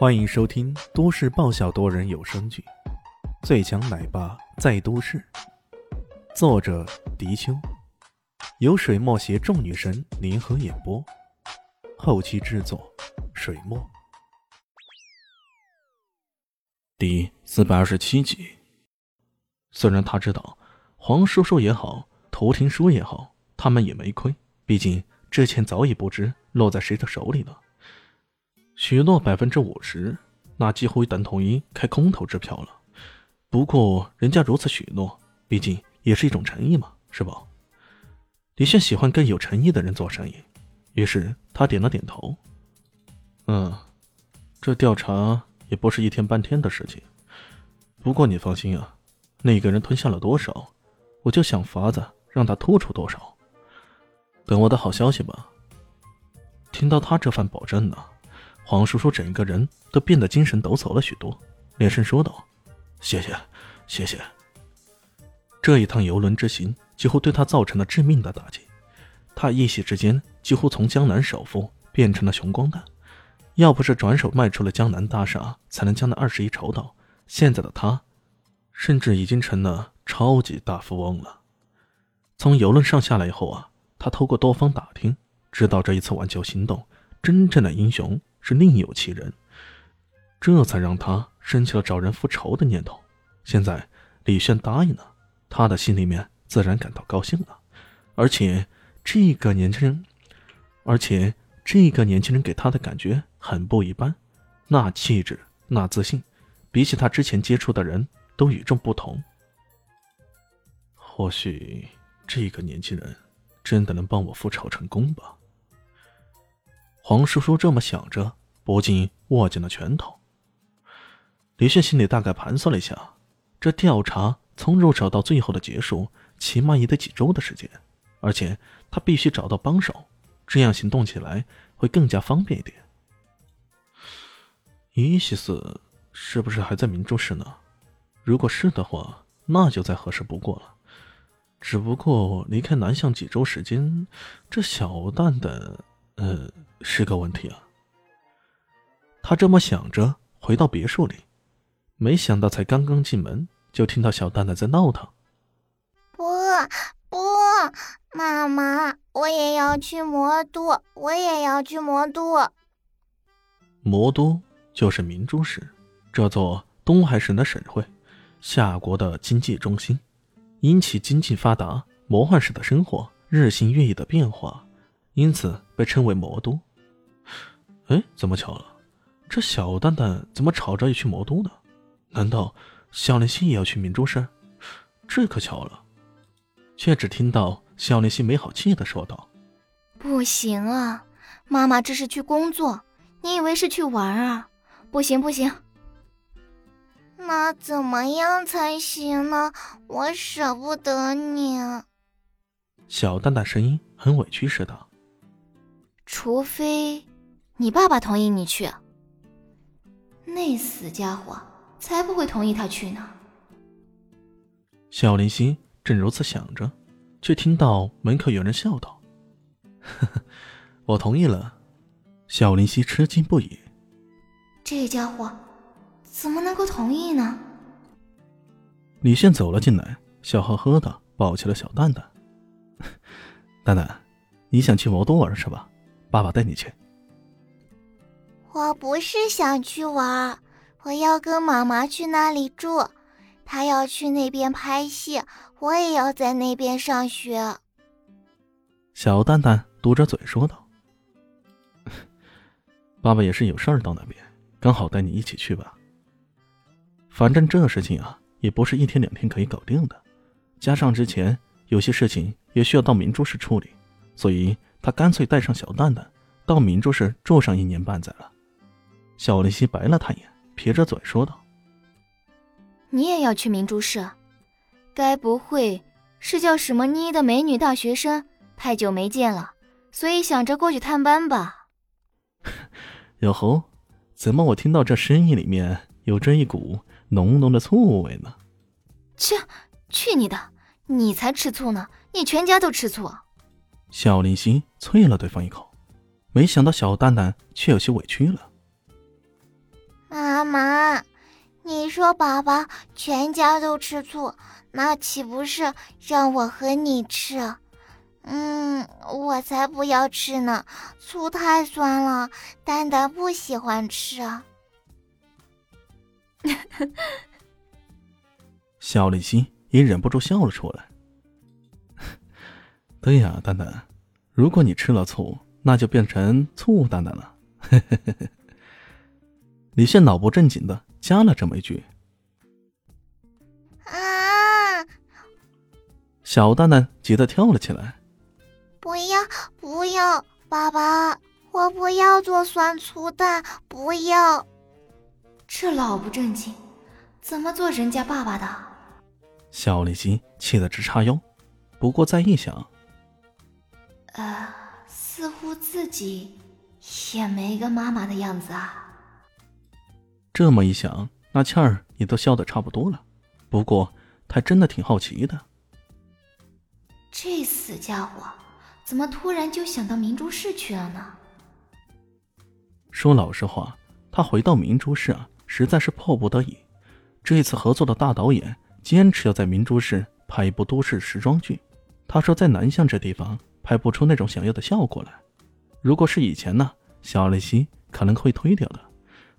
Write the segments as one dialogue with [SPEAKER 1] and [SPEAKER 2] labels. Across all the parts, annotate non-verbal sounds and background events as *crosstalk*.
[SPEAKER 1] 欢迎收听都市爆笑多人有声剧《最强奶爸在都市》，作者：迪秋，由水墨携众女神联合演播，后期制作：水墨。第四百二十七集。虽然他知道黄叔叔也好，涂廷书也好，他们也没亏，毕竟这钱早已不知落在谁的手里了。许诺百分之五十，那几乎等同于开空头支票了。不过人家如此许诺，毕竟也是一种诚意嘛，是吧？李炫喜欢跟有诚意的人做生意，于是他点了点头。嗯，这调查也不是一天半天的事情。不过你放心啊，那个人吞下了多少，我就想法子让他吐出多少。等我的好消息吧。听到他这番保证呢。黄叔叔整个人都变得精神抖擞了许多，连声说道：“谢谢，谢谢。”这一趟游轮之行几乎对他造成了致命的打击，他一夕之间几乎从江南首富变成了穷光蛋。要不是转手卖出了江南大厦才能将那二十亿筹到，现在的他，甚至已经成了超级大富翁了。从游轮上下来以后啊，他透过多方打听，知道这一次挽救行动，真正的英雄。是另有其人，这才让他生起了找人复仇的念头。现在李炫答应了，他的心里面自然感到高兴了。而且这个年轻人，而且这个年轻人给他的感觉很不一般，那气质，那自信，比起他之前接触的人都与众不同。或许这个年轻人真的能帮我复仇成功吧。黄叔叔这么想着，不禁握紧了拳头。李炫心里大概盘算了一下，这调查从入手到最后的结束，起码也得几周的时间，而且他必须找到帮手，这样行动起来会更加方便一点。伊西斯是不是还在明珠市呢？如果是的话，那就再合适不过了。只不过离开南巷几周时间，这小蛋蛋，呃。是个问题啊！他这么想着，回到别墅里，没想到才刚刚进门，就听到小蛋蛋在闹腾：“
[SPEAKER 2] 不不，妈妈，我也要去魔都，我也要去魔都。”
[SPEAKER 1] 魔都就是明珠市，这座东海省的省会，夏国的经济中心，因其经济发达，魔幻式的生活日新月异的变化，因此被称为魔都。哎，怎么巧了？这小蛋蛋怎么吵着要去魔都呢？难道小林心也要去明珠山？这可巧了。却只听到小林心没好气的说道：“
[SPEAKER 3] 不行啊，妈妈这是去工作，你以为是去玩啊？不行不行。
[SPEAKER 2] 那怎么样才行呢？我舍不得你。”
[SPEAKER 1] 小蛋蛋声音很委屈似的。
[SPEAKER 3] 除非。你爸爸同意你去，那死家伙才不会同意他去呢。
[SPEAKER 1] 小林夕正如此想着，却听到门口有人笑道：“呵呵，我同意了。”小林夕吃惊不已：“
[SPEAKER 3] 这家伙怎么能够同意呢？”
[SPEAKER 1] 李现走了进来，笑呵呵的抱起了小蛋蛋：“ *laughs* 蛋蛋，你想去魔都玩是吧？爸爸带你去。”
[SPEAKER 2] 我不是想去玩，我要跟妈妈去那里住。她要去那边拍戏，我也要在那边上学。
[SPEAKER 1] 小蛋蛋嘟着嘴说道：“ *laughs* 爸爸也是有事儿到那边，刚好带你一起去吧。反正这事情啊，也不是一天两天可以搞定的，加上之前有些事情也需要到明珠市处理，所以他干脆带上小蛋蛋到明珠市住上一年半载了。”小林夕白了他一眼，撇着嘴说道：“
[SPEAKER 3] 你也要去明珠市？该不会是叫什么妮的美女大学生？太久没见了，所以想着过去探班吧？”
[SPEAKER 1] 哟吼，怎么我听到这声音里面有着一股浓浓的醋味呢？
[SPEAKER 3] 切，去你的！你才吃醋呢，你全家都吃醋！
[SPEAKER 1] 小林夕啐了对方一口，没想到小蛋蛋却有些委屈了。
[SPEAKER 2] 妈妈，你说宝宝全家都吃醋，那岂不是让我和你吃？嗯，我才不要吃呢，醋太酸了，蛋蛋不喜欢吃。*laughs*
[SPEAKER 1] 小林心也忍不住笑了出来。对呀，蛋蛋，如果你吃了醋，那就变成醋蛋蛋了。*laughs* 李现脑不正经的加了这么一句。
[SPEAKER 2] 啊！
[SPEAKER 1] 小蛋蛋急得跳了起来。
[SPEAKER 2] 不要不要，爸爸，我不要做酸醋蛋，不要。
[SPEAKER 3] 这老不正经，怎么做人家爸爸的？
[SPEAKER 1] 小丽心气得直叉腰，不过再一想，
[SPEAKER 3] 呃，似乎自己也没个妈妈的样子啊。
[SPEAKER 1] 这么一想，那气儿也都消得差不多了。不过他真的挺好奇的，
[SPEAKER 3] 这死家伙怎么突然就想到明珠市去了呢？
[SPEAKER 1] 说老实话，他回到明珠市啊，实在是迫不得已。这次合作的大导演坚持要在明珠市拍一部都市时装剧，他说在南巷这地方拍不出那种想要的效果来。如果是以前呢，小丽西可能会推掉的。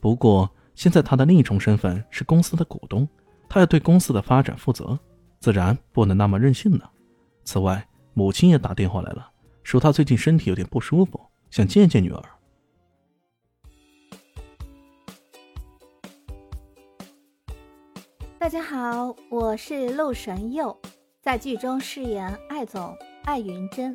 [SPEAKER 1] 不过现在他的另一重身份是公司的股东，他要对公司的发展负责，自然不能那么任性了。此外，母亲也打电话来了，说她最近身体有点不舒服，想见见女儿。
[SPEAKER 4] 大家好，我是陆神佑，在剧中饰演艾总艾云珍。